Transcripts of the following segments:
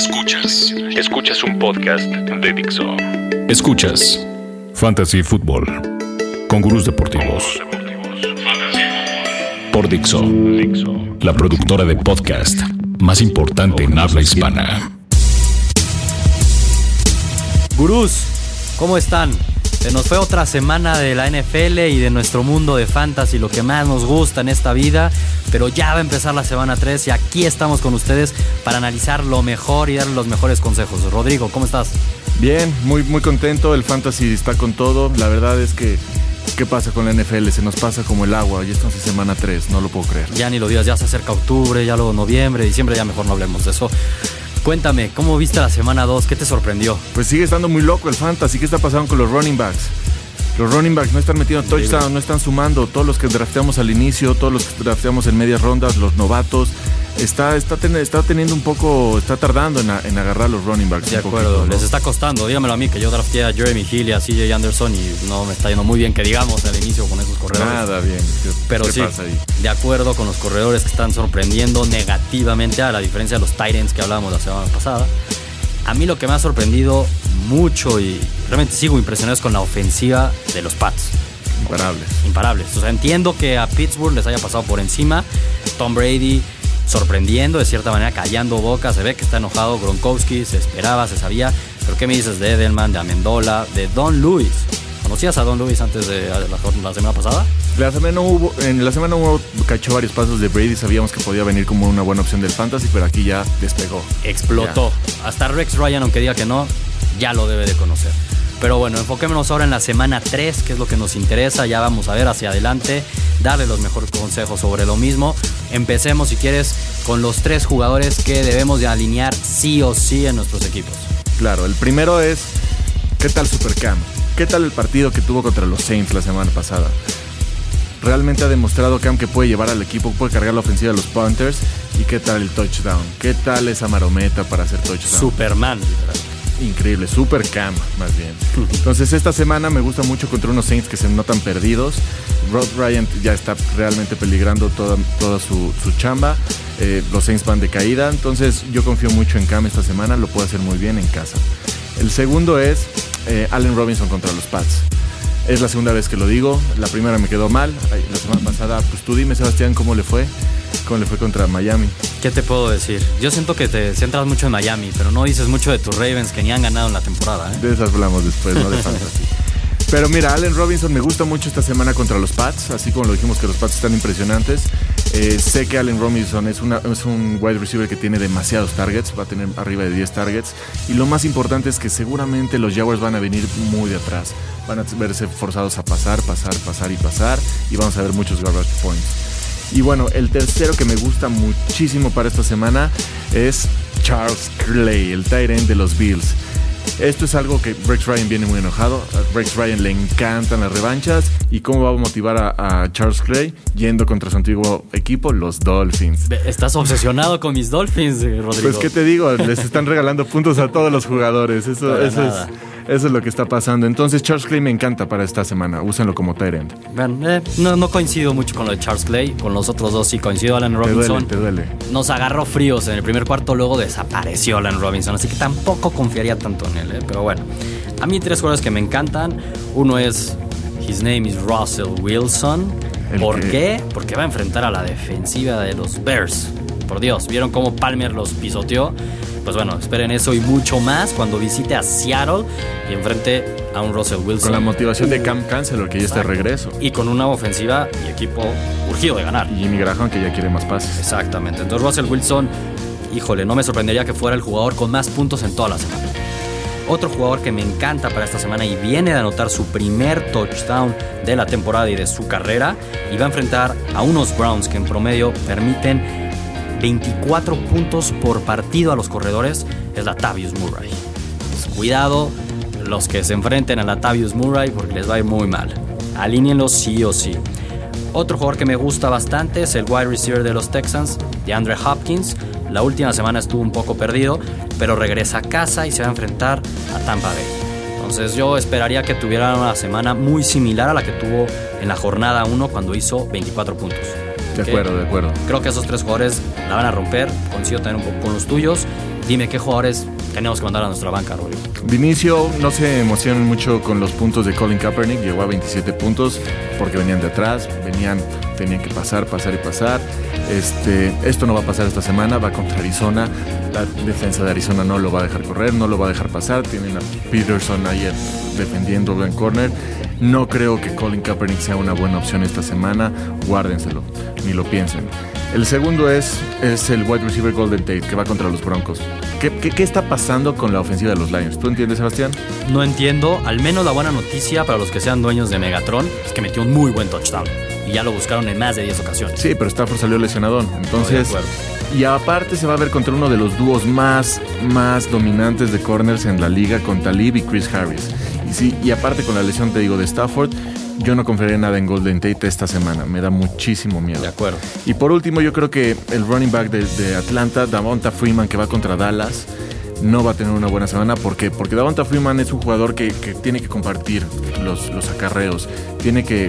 Escuchas. Escuchas un podcast de Dixo. Escuchas Fantasy Football con gurús deportivos. Por Dixo, la productora de podcast más importante en habla hispana. Gurús, ¿cómo están? Se nos fue otra semana de la NFL y de nuestro mundo de fantasy, lo que más nos gusta en esta vida. Pero ya va a empezar la semana 3 y aquí estamos con ustedes para analizar lo mejor y darle los mejores consejos. Rodrigo, ¿cómo estás? Bien, muy, muy contento. El fantasy está con todo. La verdad es que, ¿qué pasa con la NFL? Se nos pasa como el agua. Ya estamos en semana 3, no lo puedo creer. Ya ni lo digas, ya se acerca octubre, ya luego noviembre, diciembre, ya mejor no hablemos de eso. Cuéntame, ¿cómo viste la semana 2? ¿Qué te sorprendió? Pues sigue estando muy loco el fantasy. ¿Qué está pasando con los running backs? Los running backs no están metiendo touchdown, no están sumando. Todos los que drafteamos al inicio, todos los que drafteamos en medias rondas, los novatos. Está, está, está teniendo un poco, está tardando en, agarrar los running backs. De acuerdo, les está costando. Dígamelo a mí, que yo drafteé a Jeremy Hill y a CJ Anderson y no me está yendo muy bien, que digamos, al inicio con esos corredores. Nada bien. Pero sí, de acuerdo con los corredores que están sorprendiendo negativamente, a la diferencia de los Titans que hablábamos la semana pasada. A mí lo que me ha sorprendido mucho y realmente sigo impresionado es con la ofensiva de los Pats. Imparables. Imparables. O sea, entiendo que a Pittsburgh les haya pasado por encima. Tom Brady sorprendiendo, de cierta manera, callando boca. Se ve que está enojado Gronkowski, se esperaba, se sabía. Pero ¿qué me dices de Edelman, de Amendola, de Don Luis? ¿Conocías a Don Luis antes de la, semana pasada? La semana hubo, en la semana hubo, cachó varios pasos de Brady, sabíamos que podía venir como una buena opción del fantasy, pero aquí ya despegó. Explotó. Hasta Rex Ryan, aunque diga que no, ya lo debe de conocer. Pero bueno, enfoquémonos ahora en la semana 3, que es lo que nos interesa. Ya vamos a ver hacia adelante, darle los mejores consejos sobre lo mismo. Empecemos, si quieres, con los tres jugadores que debemos de alinear sí o sí en nuestros equipos. Claro, el primero es, ¿qué tal Supercam? ¿Qué tal el partido que tuvo contra los Saints la semana pasada? Realmente ha demostrado Cam que puede llevar al equipo, puede cargar la ofensiva de los Panthers. ¿Y qué tal el touchdown? ¿Qué tal esa marometa para hacer touchdown? Superman, increíble, super cam más bien. Entonces esta semana me gusta mucho contra unos Saints que se notan perdidos. Rod Ryan ya está realmente peligrando toda, toda su, chamba. Eh, los Saints van de caída, entonces yo confío mucho en Cam esta semana, lo puede hacer muy bien en casa. El segundo es eh, Allen Robinson contra los Pats. Es la segunda vez que lo digo. La primera me quedó mal. La semana pasada, pues tú dime, Sebastián, cómo le fue. ¿Cómo le fue contra Miami? ¿Qué te puedo decir? Yo siento que te centras mucho en Miami, pero no dices mucho de tus Ravens que ni han ganado en la temporada. ¿eh? De eso hablamos después, no de fantasy. Pero mira, Allen Robinson me gusta mucho esta semana contra los Pats, así como lo dijimos que los Pats están impresionantes. Eh, sé que Allen Robinson es, un wide receiver que tiene demasiados targets, va a tener arriba de 10 targets. Y lo más importante es que seguramente los Jaguars van a venir muy de atrás. Van a verse forzados a pasar, pasar, pasar y pasar. Y vamos a ver muchos garbage points. Y bueno, el tercero que me gusta muchísimo para esta semana es Charles Clay, el tight de los Bills. Esto es algo que Rex Ryan viene muy enojado. A Rex Ryan le encantan las revanchas. ¿Y cómo va a motivar a, Charles Clay yendo contra su antiguo equipo, los Dolphins? Estás obsesionado con mis Dolphins, eh, Rodrigo. Pues, ¿qué te digo? Les están regalando puntos a todos los jugadores. Eso, eso es eso es lo que está pasando. Entonces, Charles Clay me encanta para esta semana. Úsenlo como end. Eh, no, no, coincido mucho con lo de Charles Clay. Con los otros dos sí coincido. Alan Robinson. Te duele, Nos agarró fríos en el primer cuarto, luego desapareció Alan Robinson. Así que tampoco confiaría tanto en él. Eh. Pero bueno, a mí tres jugadores que me encantan. Uno es His name is Russell Wilson. ¿Por qué? Porque va a enfrentar a la defensiva de los Bears. Por Dios, ¿vieron cómo Palmer los pisoteó? Pues bueno, esperen eso y mucho más cuando visite a Seattle y enfrente a un Russell Wilson. Con la motivación de Cam Chancellor, que ya está de regreso. Y con una ofensiva y equipo urgido de ganar. Y Jimmy Graham, que ya quiere más pases. Exactamente. Entonces Russell Wilson, híjole, no me sorprendería que fuera el jugador con más puntos en toda la semana. Otro jugador que me encanta para esta semana y viene de anotar su primer touchdown de la temporada y de su carrera y va a enfrentar a unos Browns que en promedio permiten 24 puntos por partido a los corredores es la Tavius Murray. Pues, cuidado los que se enfrenten a la Tavius Murray porque les va a ir muy mal. Alíñenlos sí o sí. Otro jugador que me gusta bastante es el wide receiver de los Texans, de Andre Hopkins. La última semana estuvo un poco perdido, pero regresa a casa y se va a enfrentar a Tampa Bay. Entonces yo esperaría que tuviera una semana muy similar a la que tuvo en la jornada 1 cuando hizo 24 puntos. De acuerdo, de acuerdo. Creo que esos tres jugadores la van a romper. Coincido también un poco con los tuyos. Dime qué jugadores tenemos que mandar a nuestra banca, Rodrigo. De inicio, no se emocionan mucho con los puntos de Colin Kaepernick. Llegó a 27 puntos porque venían de atrás, venían, tenían que pasar, pasar y pasar. Este, esto no va a pasar esta semana, va contra Arizona. La defensa de Arizona no lo va a dejar correr, no lo va a dejar pasar. Tienen a Peterson ayer defendiendo en corner. No creo que Colin Kaepernick sea una buena opción esta semana. Guárdenselo, ni lo piensen. El segundo es, es el wide receiver Golden Tate, que va contra los Broncos. ¿Qué, ¿Qué, qué, está pasando con la ofensiva de los Lions? ¿Tú entiendes, Sebastián? No entiendo. Al menos la buena noticia para los que sean dueños de Megatron es que metió un muy buen touchdown. Y ya lo buscaron en más de 10 ocasiones. Sí, pero Stafford salió lesionadón. Entonces... y aparte se va a ver contra uno de los dúos más, más dominantes de corners en la liga, con Talib y Chris Harris. Y sí, y aparte con la lesión, te digo, de Stafford, yo no confiaría nada en Golden Tate esta semana. Me da muchísimo miedo. De acuerdo. Y por último, yo creo que el running back de, de Atlanta, Davonta Freeman, que va contra Dallas, no va a tener una buena semana. ¿Por qué? Porque Davonta Freeman es un jugador que, que tiene que compartir los, los acarreos. Tiene que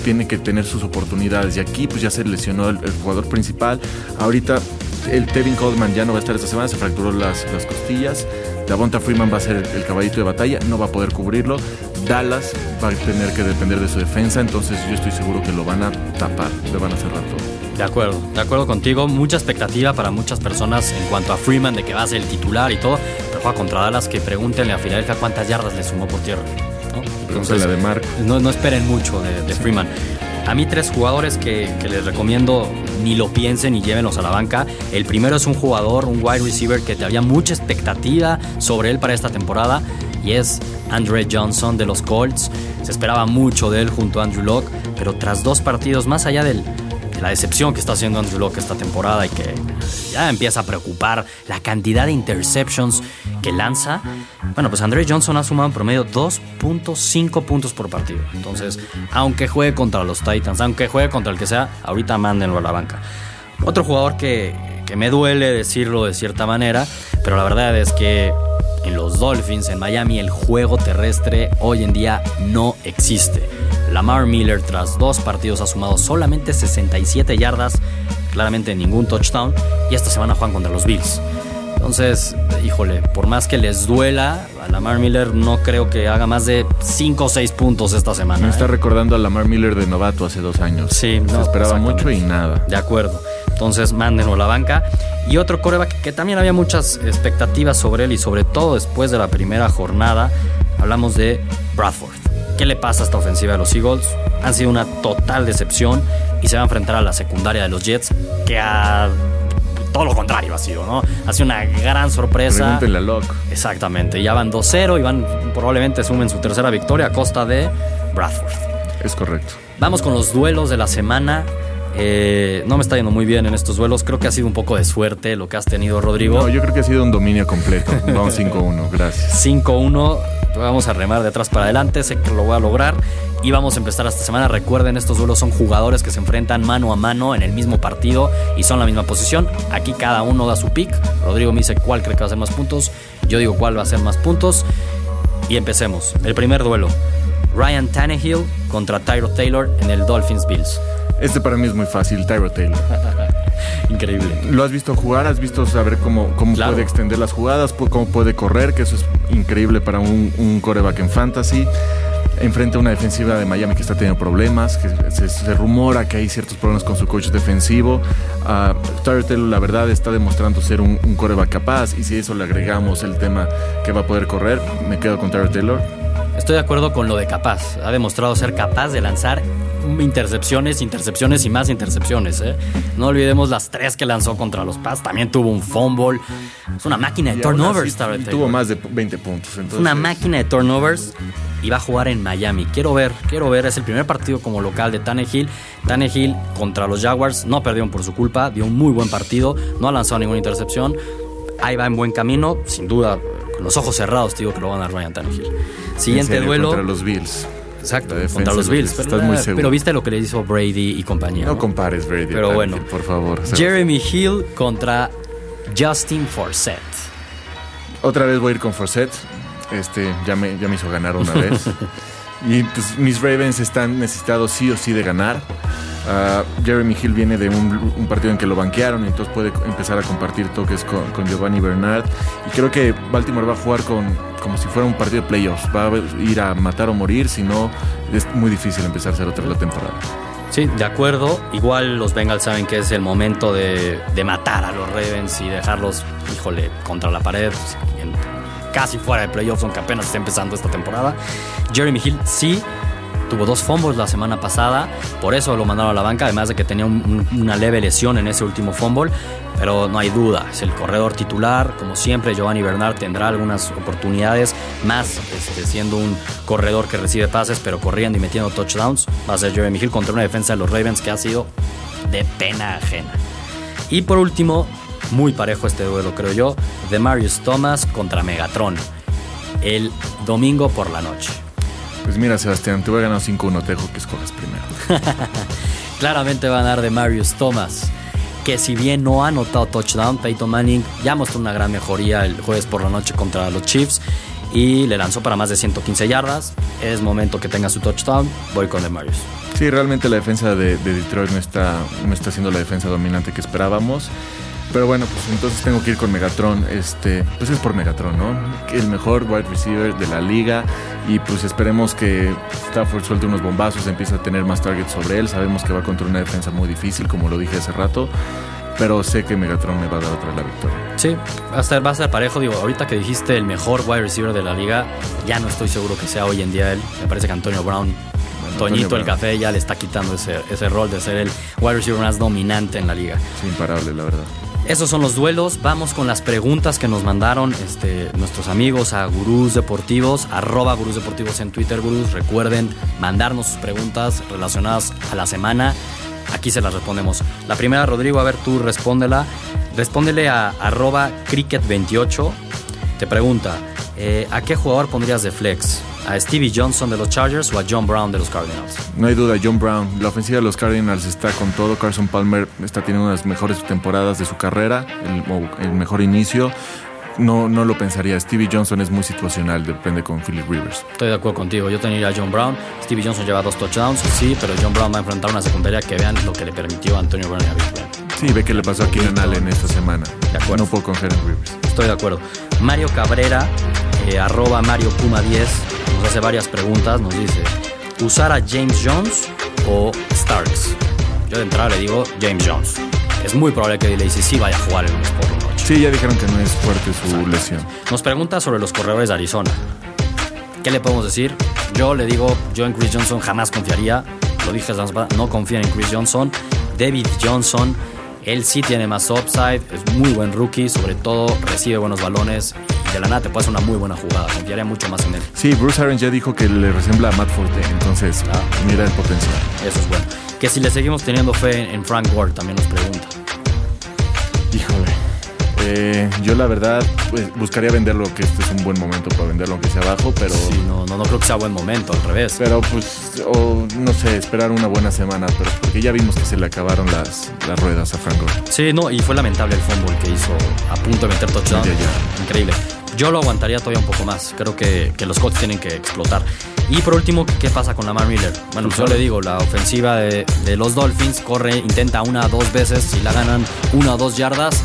tiene que tener sus oportunidades. Y aquí pues ya se lesionó el, jugador principal. Ahorita el Tevin Coleman ya no va a estar esta semana, se fracturó las, las costillas. Davonta Freeman va a ser el, el, caballito de batalla, no va a poder cubrirlo. Dallas va a tener que depender de su defensa, entonces yo estoy seguro que lo van a tapar, le van a cerrar todo. De acuerdo, de acuerdo contigo. Mucha expectativa para muchas personas en cuanto a Freeman de que va a ser el titular y todo. Pero juega contra Dallas, que pregúntenle a Filadelfia cuántas yardas le sumó por tierra. ¿No? Entonces, la de. No, no esperen mucho de. Freeman. A mí tres jugadores que, que, les recomiendo ni lo piensen y llévenlos a la banca. El primero es un jugador, un wide receiver que había mucha expectativa sobre él para esta temporada y es Andre Johnson de los Colts. Se esperaba mucho de él junto a Andrew Locke, pero tras dos partidos, más allá del, de la decepción que está haciendo Andrew Locke esta temporada y que ya empieza a preocupar la cantidad de interceptions que lanza, bueno, pues Andre Johnson ha sumado en promedio 2.5 puntos por partido. Entonces, aunque juegue contra los Titans, aunque juegue contra el que sea, ahorita mándenlo a la banca. Otro jugador que, que me duele decirlo de cierta manera, pero la verdad es que en los Dolphins, en Miami, el juego terrestre hoy en día no existe. Lamar Miller, tras dos partidos, ha sumado solamente 67 yardas, claramente ningún touchdown, y esta semana juegan contra los Bills. Entonces, híjole, por más que les duela, a Lamar Miller no creo que haga más de 5 o 6 puntos esta semana. Me ¿eh? está recordando a Lamar Miller de novato hace dos años. Sí, Se no, esperaba mucho y nada. De acuerdo. Entonces, mándenlo a la banca. Y otro coreback que también había muchas expectativas sobre él y sobre todo después de la primera jornada, hablamos de Bradford. ¿Qué le pasa a esta ofensiva de los Eagles? Han sido una total decepción y se va a enfrentar a la secundaria de los Jets, que a todo lo contrario ha sido, ¿no? Ha sido una gran sorpresa. Pregúntenle a Locke. Exactamente. Ya van 2-0 y van probablemente sumen su tercera victoria a costa de Bradford. Es correcto. Vamos con los duelos de la semana. Eh, no me está yendo muy bien en estos duelos. Creo que ha sido un poco de suerte lo que has tenido, Rodrigo. No, yo creo que ha sido un dominio completo. Vamos 5-1, gracias. 5-1. Vamos a remar de atrás para adelante. Sé que lo voy a lograr. Y vamos a empezar esta semana. Recuerden, estos duelos son jugadores que se enfrentan mano a mano en el mismo partido y son la misma posición. Aquí cada uno da su pick. Rodrigo me dice cuál cree que va a hacer más puntos. Yo digo cuál va a hacer más puntos. Y empecemos. El primer duelo. Ryan Tannehill contra Tyro Taylor en el Dolphins Bills. Este para mí es muy fácil, Tyro Taylor. Increíble. ¿Lo has visto jugar? ¿Has visto saber cómo, cómo claro. puede extender las jugadas? ¿Cómo puede correr? Que eso es increíble para un, un coreback en fantasy. Enfrenta a una defensiva de Miami que está teniendo problemas, que se, se rumora que hay ciertos problemas con su coach defensivo. Uh, Tyler Taylor, la verdad, está demostrando ser un, un coreback capaz. Y si eso le agregamos el tema que va a poder correr, me quedo con Tyler Taylor. Estoy de acuerdo con lo de capaz. Ha demostrado ser capaz de lanzar intercepciones, intercepciones y más intercepciones. ¿eh? No olvidemos las tres que lanzó contra los Pats. También tuvo un fumble. Es una máquina de y turnovers. Tuvo más de 20 puntos. Entonces... Es una máquina de turnovers y va a jugar en Miami. Quiero ver, quiero ver. Es el primer partido como local de Tannehill. Tannehill contra los Jaguars. No perdieron por su culpa. Dio un muy buen partido. No ha lanzado ninguna intercepción. Ahí va en buen camino. Sin duda, los ojos cerrados, te digo que lo van a dar Ryan Tannehill. Siguiente duelo. Contra los Bills. Exacto, contra los Bills. Pero, Estás muy seguro. pero viste lo que le hizo Brady y compañía. No, ¿no? compares Brady. Pero bueno, por favor. Jeremy Hill contra Justin Forsett. Otra vez voy a ir con Forsett. Este ya me, ya me hizo ganar una vez. Y pues mis Ravens están necesitados sí o sí de ganar. Ah, Jeremy Hill viene de un, partido en que lo banquearon, entonces puede empezar a compartir toques con, Giovanni Bernard. Y creo que Baltimore va a jugar con, como si fuera un partido de playoffs. Va a ir a matar o morir, si no, es muy difícil empezar a hacer otra la temporada. Sí, de acuerdo. Igual los Bengals saben que es el momento de, matar a los Ravens y dejarlos, híjole, contra la pared, casi fuera de playoffs, aunque apenas está empezando esta temporada. Jeremy Hill sí tuvo dos fumbles la semana pasada, por eso lo mandaron a la banca, además de que tenía una leve lesión en ese último fumble, pero no hay duda, es el corredor titular, como siempre Giovanni Bernard tendrá algunas oportunidades, más este, siendo un corredor que recibe pases, pero corriendo y metiendo touchdowns, va a ser Jeremy Hill contra una defensa de los Ravens que ha sido de pena ajena. Y por último, muy parejo este duelo creo yo, de Marius Thomas contra Megatron, el domingo por la noche. Pues mira, Sebastián, te voy a ganar 5-1, te dejo que escojas primero. Claramente va a ganar de Marius Thomas, que si bien no ha anotado touchdown, Peyton Manning ya mostró una gran mejoría el jueves por la noche contra los Chiefs y le lanzó para más de 115 yardas. Es momento que tenga su touchdown. Voy con Marius. Sí, realmente la defensa de, de Detroit no está, no está siendo la defensa dominante que esperábamos. Pero bueno, pues entonces tengo que ir con Megatron. Este, pues es por Megatron, ¿no? El mejor wide receiver de la liga. Y pues esperemos que Stafford suelte unos bombazos, empiece a tener más targets sobre él. Sabemos que va contra una defensa muy difícil, como lo dije hace rato. Pero sé que Megatron me va a dar otra la victoria. Sí, hasta va a ser parejo. Digo, ahorita que dijiste el mejor wide receiver de la liga, ya no estoy seguro que sea hoy en día él. Me parece que Antonio Brown Toñito el café ya le está quitando ese, ese rol de ser el wide receiver más dominante en la liga. Imparable, la verdad. Esos son los duelos. Vamos con las preguntas que nos mandaron este, nuestros amigos a Gurús Deportivos, arroba Gurús Deportivos en Twitter, Gurús. Recuerden mandarnos sus preguntas relacionadas a la semana. Aquí se las respondemos. La primera, Rodrigo, a ver, tú respóndela. Respóndele a arroba cricket28. Te pregunta, eh, ¿a qué jugador pondrías de flex? A Stevie Johnson de los Chargers o a John Brown de los Cardinals? No hay duda, John Brown. La ofensiva de los Cardinals está con todo. Carson Palmer está teniendo una de las mejores temporadas de su carrera, el, mejor inicio. No, no lo pensaría. Stevie Johnson es muy situacional, depende con Philip Rivers. Estoy de acuerdo contigo. Yo tendría a John Brown. Stevie Johnson lleva dos touchdowns, sí, pero John Brown va a enfrentar una secundaria que vean lo que le permitió a Antonio Brown y a Big Sí, ve que le pasó a Keenan Allen esta semana. De acuerdo. No puedo confiar en Rivers. Estoy de acuerdo. Mario Cabrera, eh, arroba Mario Puma 10 nos hace varias preguntas, nos dice, ¿usar a James Jones o Starks? Yo de entrada le digo James Jones. Es muy probable que Lacey sí vaya a jugar el lunes por la noche. Sí, ya dijeron que no es fuerte su lesión. Nos pregunta sobre los corredores de Arizona. ¿Qué le podemos decir? Yo le digo, yo en Chris Johnson jamás confiaría. Lo dije, no confía en Chris Johnson. David Johnson, él sí tiene más upside, es muy buen rookie, sobre todo recibe buenos balones de la nada te puede hacer una muy buena jugada. Confiaría mucho más en él. Sí, Bruce Arians ya dijo que le resembla a Matt Forte, entonces ah. mira el potencial. Eso es bueno. Que si le seguimos teniendo fe en Frank Ward, también nos pregunta. Híjole. Eh, yo la verdad pues, buscaría venderlo, que este es un buen momento para venderlo aunque sea abajo, pero... Sí, no, no, no creo que sea buen momento, al revés. Pero pues, o no sé, esperar una buena semana, pero porque ya vimos que se le acabaron las, las ruedas a Frank Ward. Sí, no, y fue lamentable el fútbol que hizo a punto de meter touchdown. Increíble. Yo lo aguantaría todavía un poco más. Creo que, los Colts tienen que explotar. Y por último, ¿qué pasa con Lamar Miller? Bueno, pues yo le digo, la ofensiva de, los Dolphins corre, intenta una o dos veces. Si la ganan una o dos yardas,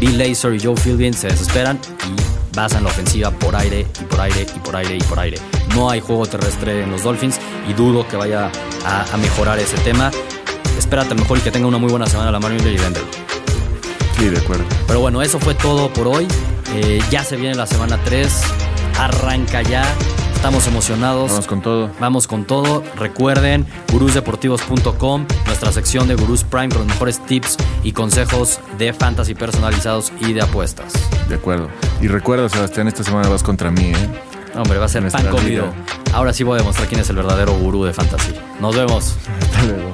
Bill Lazor y Joe Philbin se desesperan y basan la ofensiva por aire y por aire y por aire y por aire. No hay juego terrestre en los Dolphins y dudo que vaya a, mejorar ese tema. Espérate mejor y que tenga una muy buena semana Lamar Miller y véndelo. Sí, de acuerdo. Pero bueno, eso fue todo por hoy. Eh, ya se viene la semana 3, arranca ya. Estamos emocionados. Vamos con todo. Vamos con todo. Recuerden, gurusdeportivos.com, nuestra sección de Gurus Prime con los mejores tips y consejos de fantasy personalizados y de apuestas. De acuerdo. Y recuerda, Sebastián, esta semana vas contra mí, ¿eh? Hombre, va a ser pan comido. Ahora sí voy a demostrar quién es el verdadero gurú de fantasy. Nos vemos. Hasta luego.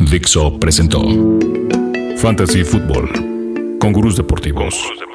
Dixo presentó Fantasy Football con gurús deportivos.